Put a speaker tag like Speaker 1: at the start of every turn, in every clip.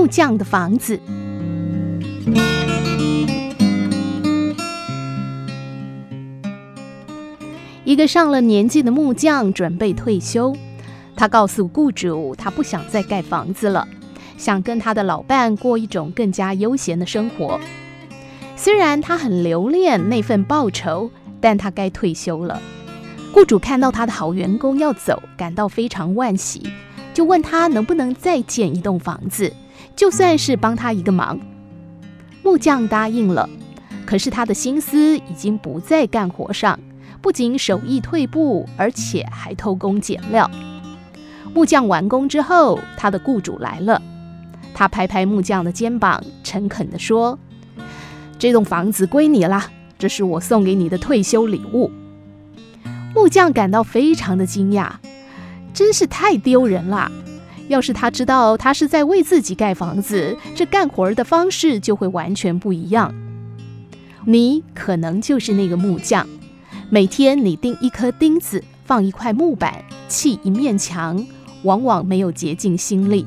Speaker 1: 木匠的房子。一个上了年纪的木匠准备退休，他告诉雇主，他不想再盖房子了，想跟他的老伴过一种更加悠闲的生活。虽然他很留恋那份报酬，但他该退休了。雇主看到他的好员工要走，感到非常惋惜，就问他能不能再建一栋房子，就算是帮他一个忙。木匠答应了，可是他的心思已经不在干活上。不仅手艺退步，而且还偷工减料。木匠完工之后，他的雇主来了，他拍拍木匠的肩膀，诚恳地说：“这栋房子归你了，这是我送给你的退休礼物。”木匠感到非常的惊讶，真是太丢人了。要是他知道他是在为自己盖房子，这干活的方式就会完全不一样。你可能就是那个木匠。每天你钉一颗钉子，放一块木板，砌一面墙，往往没有竭尽心力。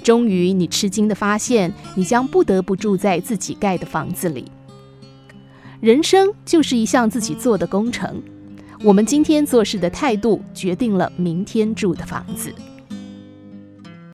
Speaker 1: 终于，你吃惊地发现，你将不得不住在自己盖的房子里。人生就是一项自己做的工程。我们今天做事的态度，决定了明天住的房子。